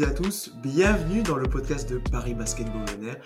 et à tous, bienvenue dans le podcast de Paris Basketball Air.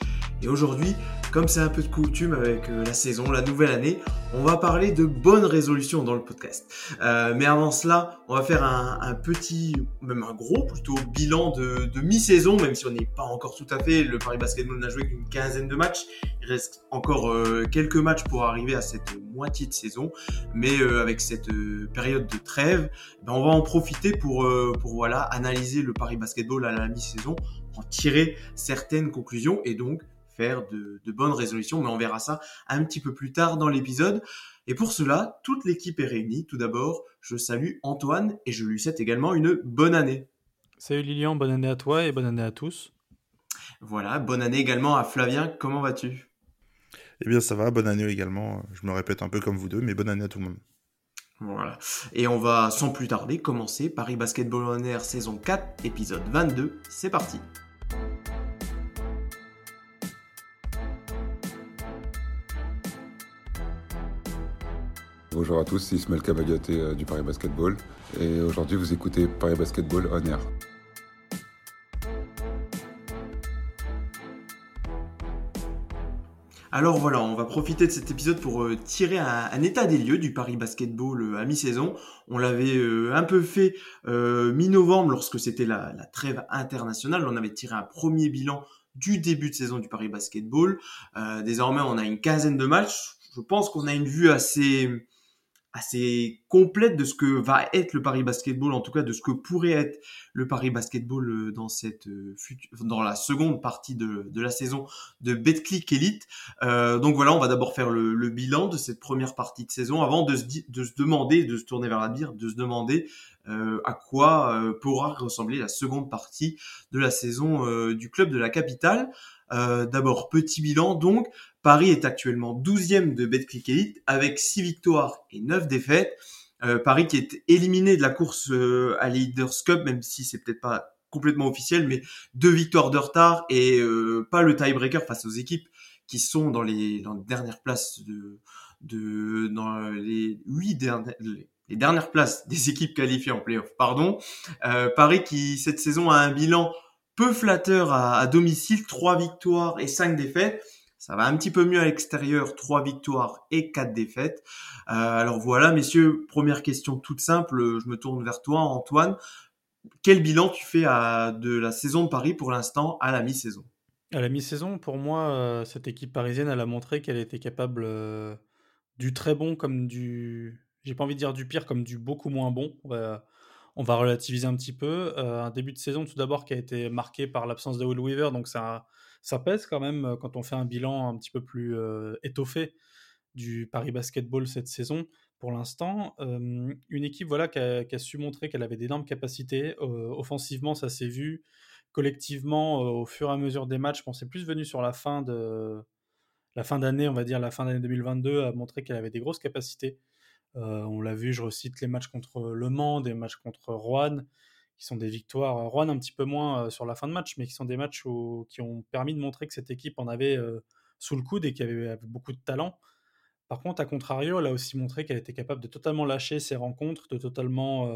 Et aujourd'hui, comme c'est un peu de coutume avec euh, la saison, la nouvelle année, on va parler de bonnes résolutions dans le podcast. Euh, mais avant cela, on va faire un, petit, même un gros plutôt, bilan de, mi-saison, même si on n'est pas encore tout à fait. Le Paris Basketball n'a joué qu'une quinzaine de matchs. Il reste encore euh, quelques matchs pour arriver à cette moitié de saison. Mais avec cette période de trêve, ben, on va en profiter pour, pour voilà, analyser le Paris Basketball à la mi-saison, en tirer certaines conclusions et donc faire de, bonnes résolutions, mais on verra ça un petit peu plus tard dans l'épisode. Et pour cela, toute l'équipe est réunie. Tout d'abord, je salue Antoine et je lui souhaite également une bonne année. Salut Lilian, bonne année à toi et bonne année à tous. Voilà, bonne année également à Flavien, comment vas-tu? Eh bien ça va, bonne année également. Je me répète un peu comme vous deux, mais bonne année à tout le monde. Voilà. Et on va sans plus tarder commencer Paris Basketball On Air saison 4, épisode 22. C'est parti. Bonjour à tous, c'est Ismaël Kabagaté euh, du Paris Basketball et aujourd'hui vous écoutez Paris Basketball On Air. Alors voilà, on va profiter de cet épisode pour euh, tirer un, état des lieux du Paris Basketball euh, à mi-saison. On l'avait un peu fait mi-novembre lorsque c'était la, trêve internationale. On avait tiré un premier bilan du début de saison du Paris Basketball. désormais, on a une quinzaine de matchs. Je pense qu'on a une vue assez assez complète de ce que va être le Paris Basketball, en tout cas de ce que pourrait être le Paris Basketball euh, dans cette euh, dans la seconde partie de, la saison de Betclic Elite. Euh, donc voilà, on va d'abord faire le, bilan de cette première partie de saison avant de se, de se demander, de se tourner vers la bière, de se demander à quoi pourra ressembler la seconde partie de la saison du club de la capitale. d'abord petit bilan donc Paris est actuellement 12e de Betclic Elite avec 6 victoires et 9 défaites. Euh, Paris qui est éliminé de la course euh, à Leaders Cup, même si c'est peut-être pas complètement officiel, mais deux victoires de retard et euh, pas le tiebreaker face aux équipes qui sont dans les, dernières places de, dans les huit dernières les dernières places des équipes qualifiées en playoff. Pardon. Paris qui cette saison a un bilan peu flatteur à, à domicile, trois victoires et cinq défaites. Ça va un petit peu mieux à l'extérieur, trois victoires et quatre défaites. Euh, alors voilà, messieurs, première question toute simple, je me tourne vers toi, Antoine. Quel bilan tu fais de la saison de Paris pour l'instant à la mi-saison? À la mi-saison, pour moi, euh, cette équipe parisienne, elle a montré qu'elle était capable euh, du très bon comme du... J'ai pas envie de dire du pire, comme du beaucoup moins bon. On va, relativiser un petit peu. un début de saison, tout d'abord, qui a été marqué par l'absence de Will Weaver, donc un ça pèse quand même euh, quand on fait un bilan un petit peu plus euh, étoffé du Paris Basketball cette saison. Pour l'instant, une équipe voilà, qui, a, su montrer qu'elle avait d'énormes capacités. Euh, offensivement, ça s'est vu. Collectivement, au fur et à mesure des matchs, bon, c'est plus venu sur la fin de la fin d'année, on va dire la fin d'année 2022, a montré qu'elle avait des grosses capacités. on l'a vu, je recite les matchs contre Le Mans, des matchs contre Rouen, qui sont des victoires, euh, Rouen un petit peu moins euh, sur la fin de match, mais qui sont des matchs qui ont permis de montrer que cette équipe en avait euh, sous le coude et qu'il avait, beaucoup de talent. Par contre, à contrario, elle a aussi montré qu'elle était capable de totalement lâcher ses rencontres, de totalement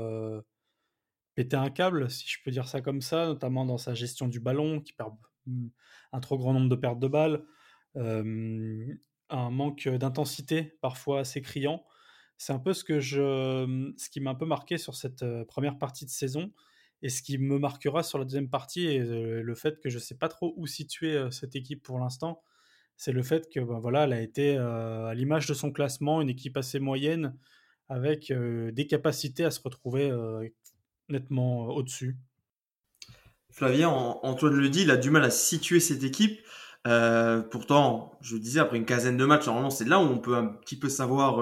péter un câble, si je peux dire ça comme ça, notamment dans sa gestion du ballon, qui perd mmh, un trop grand nombre de pertes de balles, un manque d'intensité parfois assez criant. C'est un peu ce, que je, ce qui m'a un peu marqué sur cette première partie de saison, et ce qui me marquera sur la deuxième partie, et le fait que je ne sais pas trop où situer cette équipe pour l'instant, c'est le fait que ben, voilà, elle a été à l'image de son classement, une équipe assez moyenne, avec des capacités à se retrouver nettement au-dessus. Flavien, Antoine le dit, il a du mal à situer cette équipe. pourtant, je disais, après une quinzaine de matchs, normalement, c'est là où on peut un petit peu savoir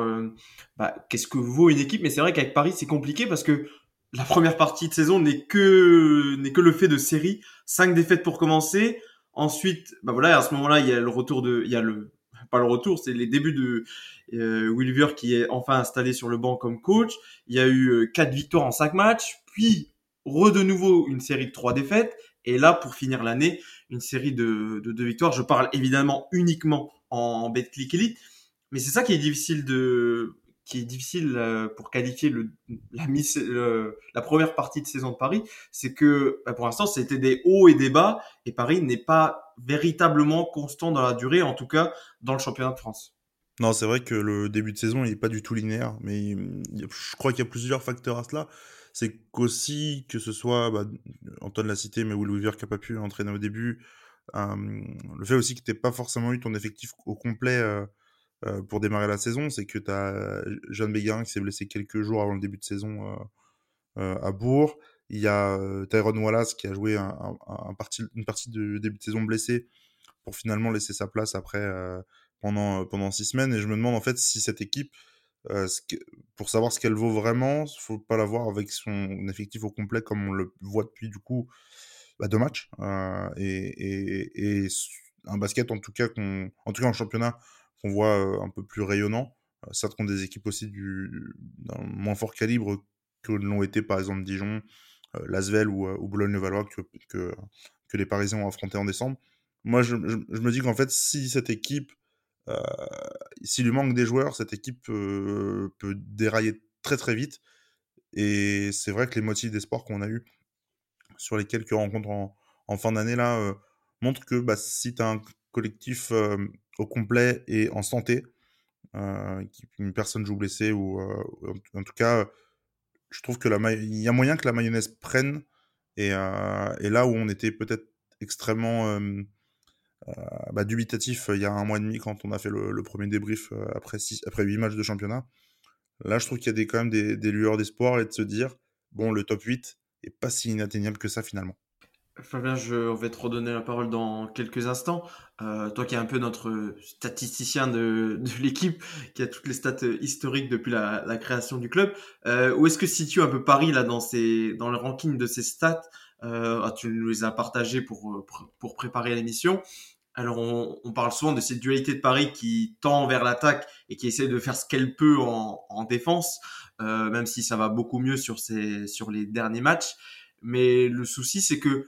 bah, qu'est-ce que vaut une équipe. Mais c'est vrai qu'avec Paris, c'est compliqué parce que la première partie de saison n'est que n'est que le fait de série, cinq défaites pour commencer. Ensuite, bah voilà, à ce moment-là, il y a le retour de, il y a le pas le retour, c'est les débuts de euh, Wilver qui est enfin installé sur le banc comme coach. Il y a eu euh, quatre victoires en cinq matchs, puis re de nouveau une série de trois défaites. Et là, pour finir l'année, une série de, de deux victoires. Je parle évidemment uniquement en, en Betclic Elite, mais c'est ça qui est difficile de qui est difficile euh, pour qualifier la, première partie de saison de Paris, c'est que bah, pour l'instant c'était des hauts et des bas et Paris n'est pas véritablement constant dans la durée, en tout cas dans le championnat de France. Non, c'est vrai que le début de saison, il n'est pas du tout linéaire, mais je crois qu'il y a plusieurs facteurs à cela. C'est qu'aussi, que ce soit, bah, Antoine l'a cité, mais Will Weaver qui n'a pas pu entraîner au début, le fait aussi que tu n'aies pas forcément eu ton effectif au complet euh, euh, pour démarrer la saison, c'est que tu as Jeanne Béguin qui s'est blessé quelques jours avant le début de saison euh, à Bourg. Il y a Tyrone Wallace qui a joué une partie du début de saison blessé pour finalement laisser sa place après pendant, six semaines. Et je me demande en fait si cette équipe, pour savoir ce qu'elle vaut vraiment, il faut pas la voir avec son effectif au complet comme on le voit depuis du coup bah, deux matchs. et, et, un basket en tout cas, en tout cas en championnat, qu'on voit un peu plus rayonnant. certes contre des équipes aussi du, d'un moins fort calibre que l'ont été par exemple Dijon, Lasvel ou, ou Boulogne-le-Valois que, que, les Parisiens ont affronté en décembre. Moi, je, me dis qu'en fait, si cette équipe, euh, s'il lui manque des joueurs, cette équipe peut dérailler très très vite. Et c'est vrai que les motifs d'espoir qu'on a eu sur les quelques rencontres en, en fin d'année là montrent que bah, si tu as un collectif au complet et en santé, euh, une personne joue blessée ou en, tout cas, je trouve que la il y a moyen que la mayonnaise prenne et, et là où on était peut-être extrêmement bah, dubitatif il y a un mois et demi quand on a fait le, premier débrief après six, après huit matchs de championnat. Là, je trouve qu'il y a des, quand même des, des lueurs d'espoir et de se dire, bon, le top 8 est pas si inatteignable que ça finalement. Fabien, je vais te redonner la parole dans quelques instants. Euh, toi qui es un peu notre statisticien de, de l'équipe, qui a toutes les stats historiques depuis la, la création du club, euh, où est-ce que situe un peu Paris là dans, ces, dans le ranking de ces stats? Euh, ah, Tu nous les as partagés pour, pour préparer l'émission. Alors on, on, parle souvent de cette dualité de Paris qui tend vers l'attaque et qui essaie de faire ce qu'elle peut en, en défense, euh, même si ça va beaucoup mieux sur, ces, sur les derniers matchs. Mais le souci, c'est que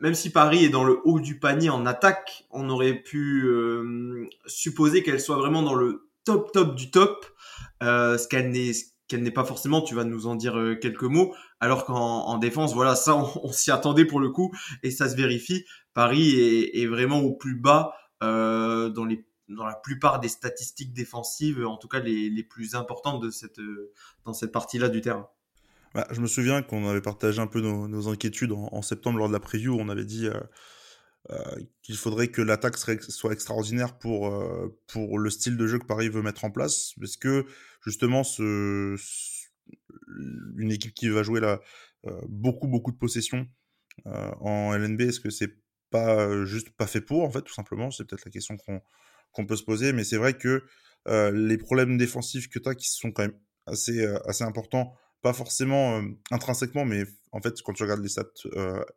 même si Paris est dans le haut du panier en attaque, on aurait pu euh, supposer qu'elle soit vraiment dans le top top du top, euh, ce qu'elle n'est qu'elle n'est pas forcément. Tu vas nous en dire euh, quelques mots. Alors qu'en défense, voilà, ça on, s'y attendait pour le coup et ça se vérifie. Paris est, est vraiment au plus bas euh, dans les dans la plupart des statistiques défensives, en tout cas les, les plus importantes de cette dans cette partie-là du terrain. Bah, je me souviens qu'on avait partagé un peu nos, inquiétudes en, septembre lors de la preview. On avait dit euh, euh, qu'il faudrait que l'attaque soit extraordinaire pour, euh, pour le style de jeu que Paris veut mettre en place. Parce que justement, une équipe qui va jouer beaucoup, beaucoup de possessions en LNB, est-ce que c'est pas juste pas fait pour, en fait, tout simplement? C'est peut-être la question qu'on peut se poser. Mais c'est vrai que les problèmes défensifs que tu as, qui sont quand même assez, assez importants, pas forcément intrinsèquement, mais en fait, quand tu regardes les stats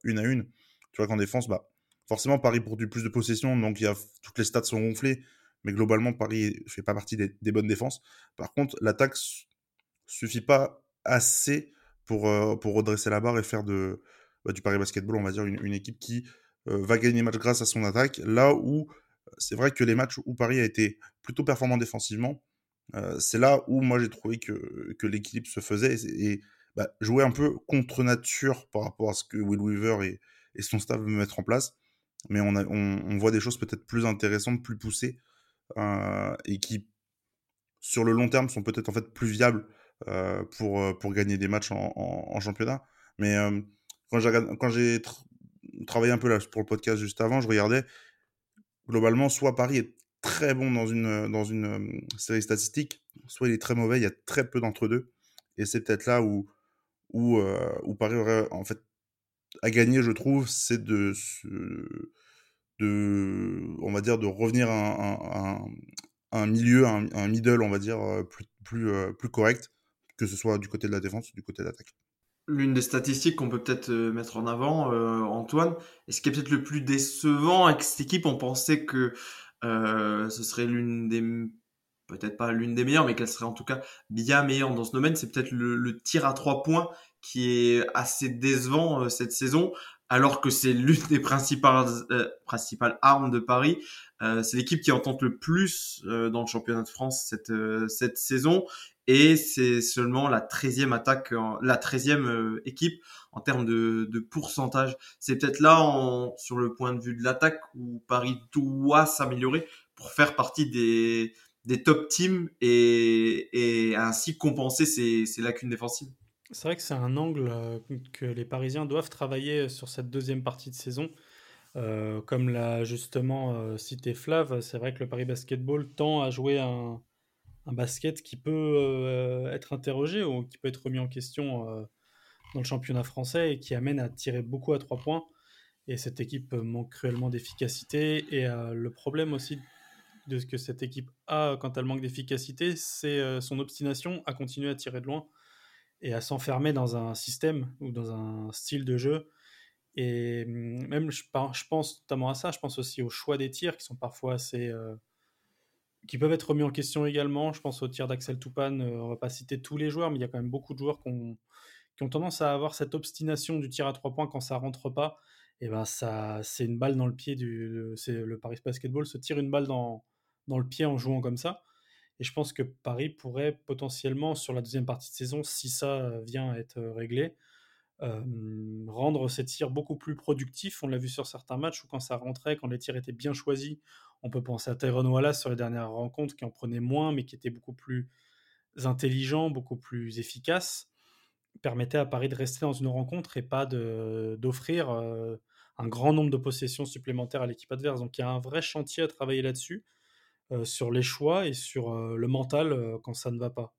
une à une, tu vois qu'en défense, bah, forcément, Paris produit plus de possessions, donc y a, toutes les stats sont gonflées, mais globalement, Paris fait pas partie des, bonnes défenses. Par contre, l'attaque suffit pas assez pour, pour redresser la barre et faire de, bah, du Paris Basketball, on va dire, une, équipe qui va gagner les matchs grâce à son attaque, là où c'est vrai que les matchs où Paris a été plutôt performant défensivement, c'est là où moi j'ai trouvé que, que l'équilibre se faisait et, bah, jouer un peu contre nature par rapport à ce que Will Weaver et, son staff veulent mettre en place. Mais on, a, on, voit des choses peut-être plus intéressantes, plus poussées et qui, sur le long terme, sont peut-être en fait plus viables pour, pour gagner des matchs en, championnat. Mais quand j'ai travaillé un peu pour le podcast juste avant, je regardais globalement, soit Paris est très bon dans une, dans une euh, série statistique, soit il est très mauvais, il y a très peu d'entre-deux. Et c'est peut-être là où, où, euh, Paris aurait en fait à gagner, je trouve, c'est de, de, on va dire, de revenir à un, un, milieu, un, middle, on va dire, euh, plus, plus, plus correct, que ce soit du côté de la défense ou du côté de l'attaque. L'une des statistiques qu'on peut peut-être mettre en avant, Antoine, et ce qui est peut-être le plus décevant avec cette équipe, on pensait que euh, ce serait l'une des peut-être pas l'une des meilleures, mais qu'elle serait en tout cas bien meilleure dans ce domaine. C'est peut-être le, tir à trois points qui est assez décevant euh, cette saison. alors que c'est l'une des principales, euh, principales armes de Paris. Euh, c'est l'équipe qui en tente le plus euh, dans le championnat de France cette, cette saison et c'est seulement la 13e attaque, la 13e équipe en termes de, pourcentage. C'est peut-être là, sur le point de vue de l'attaque, où Paris doit s'améliorer pour faire partie des, des top teams et, et ainsi compenser ses, lacunes défensives. C'est vrai que c'est un angle euh, que les Parisiens doivent travailler sur cette deuxième partie de saison. Euh, comme l'a justement euh, cité Flav, c'est vrai que le Paris Basketball tend à jouer un, un basket qui peut être interrogé ou qui peut être remis en question dans le championnat français et qui amène à tirer beaucoup à trois points. Et cette équipe manque cruellement d'efficacité. Et le problème aussi de ce que cette équipe a quand elle manque d'efficacité, c'est son obstination à continuer à tirer de loin et à s'enfermer dans un système ou dans un style de jeu. Et mmh, même, je, pense notamment à ça, je pense aussi aux choix des tirs qui sont parfois assez. Euh, qui peuvent être remis en question également. Je pense au tir d'Axel Toupane, euh, on va pas citer tous les joueurs, mais il y a quand même beaucoup de joueurs qui ont, tendance à avoir cette obstination du tir à trois points quand ça rentre pas. Et ben ça, c'est une balle dans le pied du. C'est le Paris Basketball se tire une balle dans, dans le pied en jouant comme ça. Et je pense que Paris pourrait potentiellement, sur la deuxième partie de saison, si ça vient à être réglé, rendre ces tirs beaucoup plus productifs. On l'a vu sur certains matchs où quand ça rentrait, quand les tirs étaient bien choisis, on peut penser à Tyrone Wallace sur les dernières rencontres qui en prenait moins, mais qui était beaucoup plus intelligent, beaucoup plus efficace, permettait à Paris de rester dans une rencontre et pas d'offrir un grand nombre de possessions supplémentaires à l'équipe adverse. Donc il y a un vrai chantier à travailler là-dessus. Euh, sur les choix et sur euh, le mental euh, quand ça ne va pas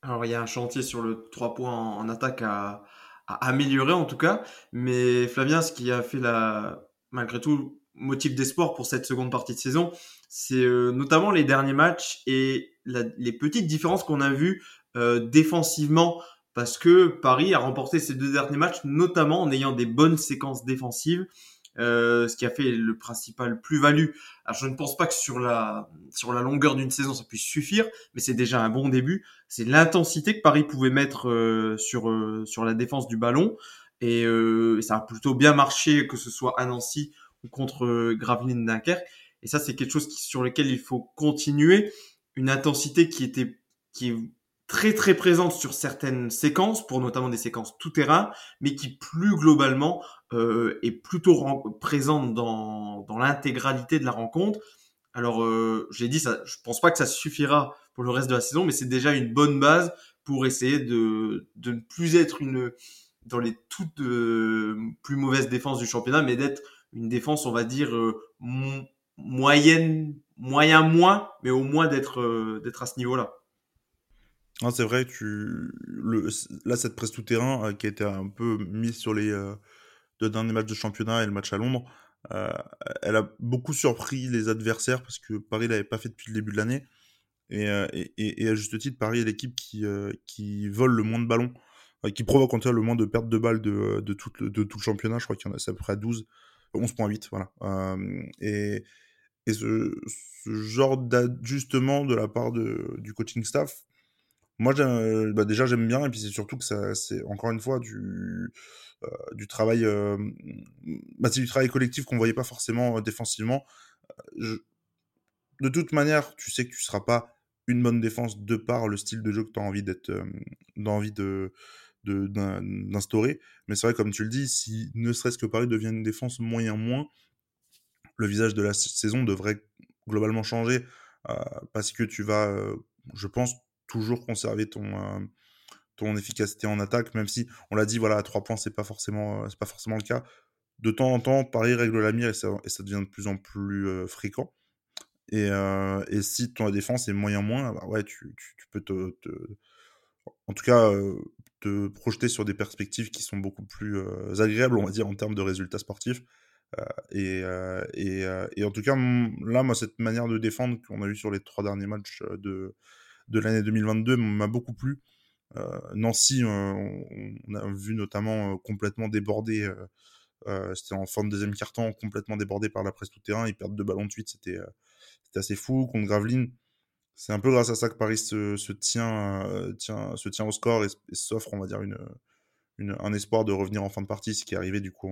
Alors il y a un chantier sur le 3 points en, attaque à, améliorer en tout cas, mais Flavien, ce qui a fait la, malgré tout motif d'espoir pour cette seconde partie de saison, c'est notamment les derniers matchs et les petites différences qu'on a vues défensivement parce que Paris a remporté ces deux derniers matchs, notamment en ayant des bonnes séquences défensives euh, ce qui a fait le principal plus-value. Alors je ne pense pas que sur la sur la longueur d'une saison ça puisse suffire, mais c'est déjà un bon début. C'est l'intensité que Paris pouvait mettre euh, sur euh, sur la défense du ballon et ça a plutôt bien marché que ce soit à Nancy contre Gravelines Dunkerque. Et ça c'est quelque chose sur lequel il faut continuer. Une intensité qui était qui est très très présente sur certaines séquences, pour notamment des séquences tout terrain, mais qui plus globalement euh, est plutôt présente dans, dans l'intégralité de la rencontre. Alors, euh, j'ai dit ça, je pense pas que ça suffira pour le reste de la saison, mais c'est déjà une bonne base pour essayer de, de ne plus être une dans les toutes euh, plus mauvaises défenses du championnat, mais d'être une défense, on va dire euh, moyenne, moyen moins, mais au moins d'être euh, à ce niveau-là. Ah, c'est vrai, tu là cette presse tout terrain qui a été un peu mise sur les deux derniers matchs de championnat et le match à Londres, euh, elle a beaucoup surpris les adversaires parce que Paris l'avait pas fait depuis le début de l'année. Et, euh, et, à juste titre, Paris est l'équipe qui, euh, qui vole le moins de ballons, qui provoque en tout cas le moins de pertes de balles de, de, tout, le, de tout le championnat. Je crois qu'il y en a à peu près 12, 11.8, voilà. et et ce, genre d'ajustement de la part de, du coaching staff, moi, bah déjà, j'aime bien, et puis c'est surtout que c'est encore une fois du, euh, du travail, euh, bah, c'est du travail collectif qu'on voyait pas forcément euh, défensivement. De toute manière, tu sais que tu seras pas une bonne défense de par le style de jeu que tu as envie d'être, d'envie de, d'instaurer. Mais c'est vrai, comme tu le dis, si ne serait-ce que Paris devient une défense moyen-moins, le visage de la saison devrait globalement changer parce que tu vas, je pense, toujours conserver ton, euh, ton efficacité en attaque, même si on l'a dit, voilà, à 3 points, c'est pas forcément, euh, pas forcément le cas. De temps en temps, Paris règle la mire et ça, et ça devient de plus en plus euh, fréquent. Et, et, si ton défense est moyen moins, bah ouais, tu, tu, peux te, en tout cas, te projeter sur des perspectives qui sont beaucoup plus agréables, on va dire, en termes de résultats sportifs. et, et, et, en tout cas, là, moi, cette manière de défendre qu'on a vu sur les trois derniers matchs de, de l'année 2022 m'a beaucoup plu. Euh, Nancy, euh, on, a vu notamment euh, complètement débordé. c'était en fin de deuxième quart-temps, complètement débordé par la presse tout terrain. Ils perdent deux ballons de suite, c'était assez fou. Contre Gravelines, c'est un peu grâce à ça que Paris se, tient, tient, se tient au score et, s'offre, on va dire, un espoir de revenir en fin de partie, ce qui est arrivé du coup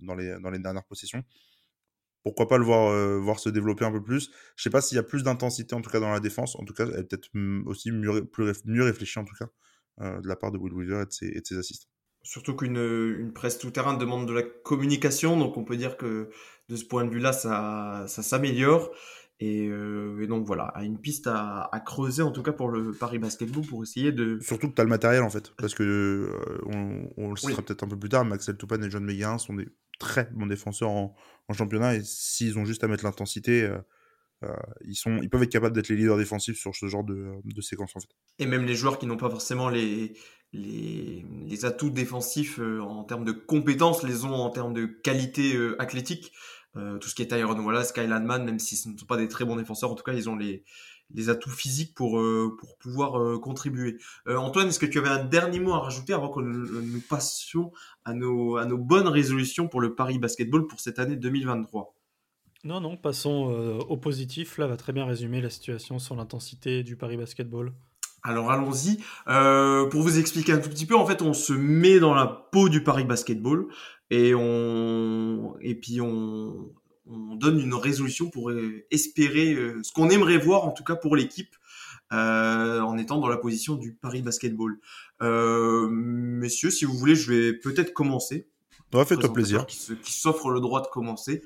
dans, les, dernières possessions. Pourquoi pas le voir, euh, se développer un peu plus Je sais pas s'il y a plus d'intensité en tout cas dans la défense. En tout cas, elle est peut-être aussi mieux, plus, mieux réfléchie en tout cas euh, de la part de Will Weaver et de ses, assistants. Surtout qu'une une presse tout-terrain demande de la communication, donc on peut dire que de ce point de vue-là, ça s'améliore. Euh, et, donc voilà, une piste à, creuser en tout cas pour le Paris Basketball pour essayer de. Surtout que tu as le matériel en fait, parce que euh, on, le saura peut-être un peu plus tard, Maxel Toupane et John Meguin sont des très bons défenseurs en, championnat et s'ils ont juste à mettre l'intensité, euh, ils, sont, ils peuvent être capables d'être les leaders défensifs sur ce genre de, de séquence en fait. Et même les joueurs qui n'ont pas forcément les, les, les atouts défensifs en termes de compétences, les ont en termes de qualité athlétique. Euh, tout ce qui est Tyron Wallace, Kyle Man, même si ce ne sont pas des très bons défenseurs, en tout cas, ils ont les, les atouts physiques pour, euh, pour pouvoir euh, contribuer. Antoine, est-ce que tu avais un dernier mot à rajouter avant que nous, passions à nos, à nos bonnes résolutions pour le Paris Basketball pour cette année 2023 Non, non, passons au positif. Là, va très bien résumer la situation sur l'intensité du Paris Basketball. Alors allons-y. pour vous expliquer un tout petit peu, en fait, on se met dans la peau du Paris Basketball et on et puis on, on donne une résolution pour espérer euh, ce qu'on aimerait voir en tout cas pour l'équipe euh, en étant dans la position du Paris Basketball. Euh, messieurs, si vous voulez, je vais peut-être commencer. Ouais, fais-toi plaisir. Qui, s'offre le droit de commencer.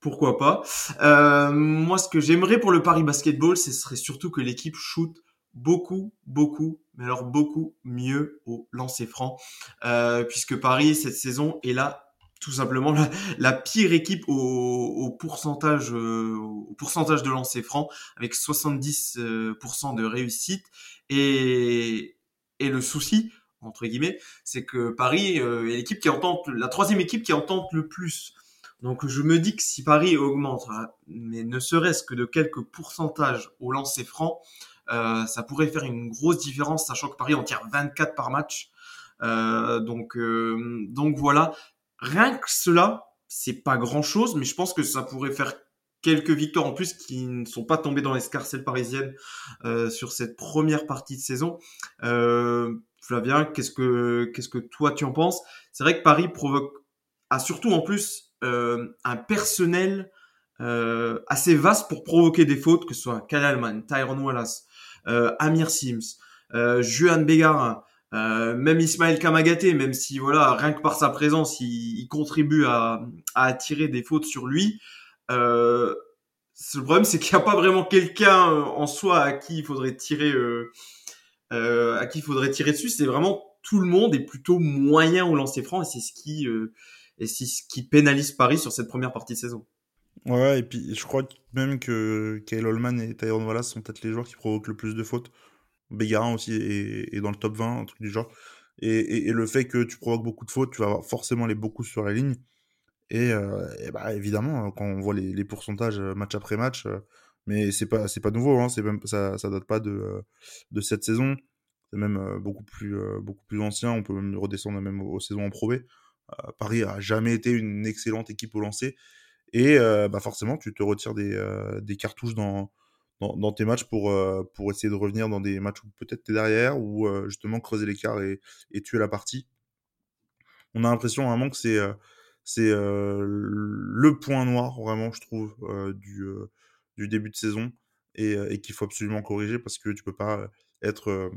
Pourquoi pas euh, Moi, ce que j'aimerais pour le Paris Basketball, ce serait surtout que l'équipe shoot beaucoup, beaucoup, mais alors beaucoup mieux au lancer franc, euh, puisque Paris cette saison est là tout simplement la, pire équipe au, pourcentage euh, au pourcentage de lancer franc avec 70% euh, de réussite. Et et le souci entre guillemets c'est que Paris est l'équipe qui entend la troisième équipe qui entend le plus. Donc je me dis que si Paris augmente mais ne serait-ce que de quelques pourcentages au lancer franc euh, ça pourrait faire une grosse différence, sachant que Paris en tire 24 par match. Euh, donc, euh, donc voilà. Rien que cela, c'est pas grand chose, mais je pense que ça pourrait faire quelques victoires en plus qui ne sont pas tombées dans l'escarcelle parisienne euh, sur cette première partie de saison. Euh, Flavien, qu'est-ce que qu'est-ce que toi tu en penses? C'est vrai que Paris provoque a surtout en plus euh, un personnel euh, assez vaste pour provoquer des fautes, que ce soit Kyle Allman, Tyron Wallace, euh, Amir Sims, euh, Juan Bégarin, euh, même Ismaël Kamagaté, même si voilà, rien que par sa présence, il, contribue à, attirer des fautes sur lui. le problème, c'est qu'il n'y a pas vraiment quelqu'un en soi à qui il faudrait tirer, à qui il faudrait tirer dessus. C'est vraiment tout le monde est plutôt moyen au lancer franc et c'est ce qui et c'est ce qui pénalise Paris sur cette première partie de saison. Ouais, et puis je crois même que Kyle Holman et Tyrone Wallace sont peut-être les joueurs qui provoquent le plus de fautes. Bégarin aussi est, dans le top 20, un truc du genre. Et, et, le fait que tu provoques beaucoup de fautes, tu vas forcément les beaucoup sur la ligne. Et, euh, bah, évidemment, quand on voit les, pourcentages euh, match après match, euh, mais c'est pas c'est pas nouveau, hein, c'est même ça ça date pas de de cette saison. C'est même beaucoup plus beaucoup plus ancien. On peut même redescendre même aux, saisons en Pro B. Paris a jamais été une excellente équipe au lancer. Et bah forcément, tu te retires des, cartouches dans, tes matchs pour, essayer de revenir dans des matchs où peut-être tu es derrière ou justement creuser l'écart et, tuer la partie. On a l'impression vraiment que c'est le point noir, vraiment, je trouve, du, du début de saison et, et qu'il faut absolument corriger parce que tu peux pas être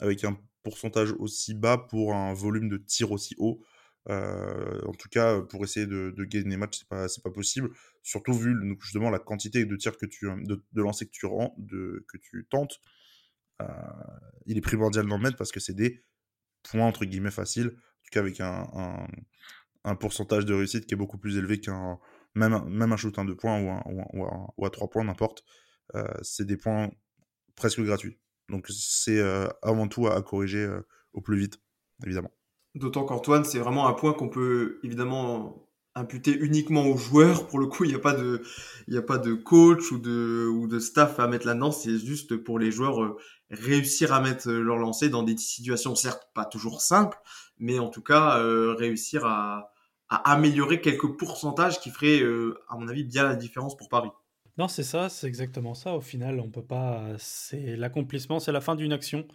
avec un pourcentage aussi bas pour un volume de tir aussi haut. Euh, en tout cas, pour essayer de, gagner des matchs, c'est pas, pas possible. Surtout vu justement la quantité de tirs que tu, de, de lancers que tu rends, que tu tentes. Euh, il est primordial d'en mettre parce que c'est des points entre guillemets faciles. En tout cas, avec un, pourcentage de réussite qui est beaucoup plus élevé qu'un même, même un shoot à 2 points ou, à 3 points, n'importe. Euh, c'est des points presque gratuits. Donc c'est avant tout à corriger au plus vite, évidemment. D'autant qu'Antoine, c'est vraiment un point qu'on peut évidemment imputer uniquement aux joueurs. Pour le coup, il n'y a pas de, a pas de coach ou de, ou de staff à mettre là-dedans. C'est juste pour les joueurs euh, réussir à mettre leur lancer dans des situations certes pas toujours simples, mais en tout cas euh, réussir à, améliorer quelques pourcentages qui feraient, euh, à mon avis, bien la différence pour Paris. Non, c'est ça, c'est exactement ça. Au final, on peut pas. C'est l'accomplissement, c'est la fin d'une action.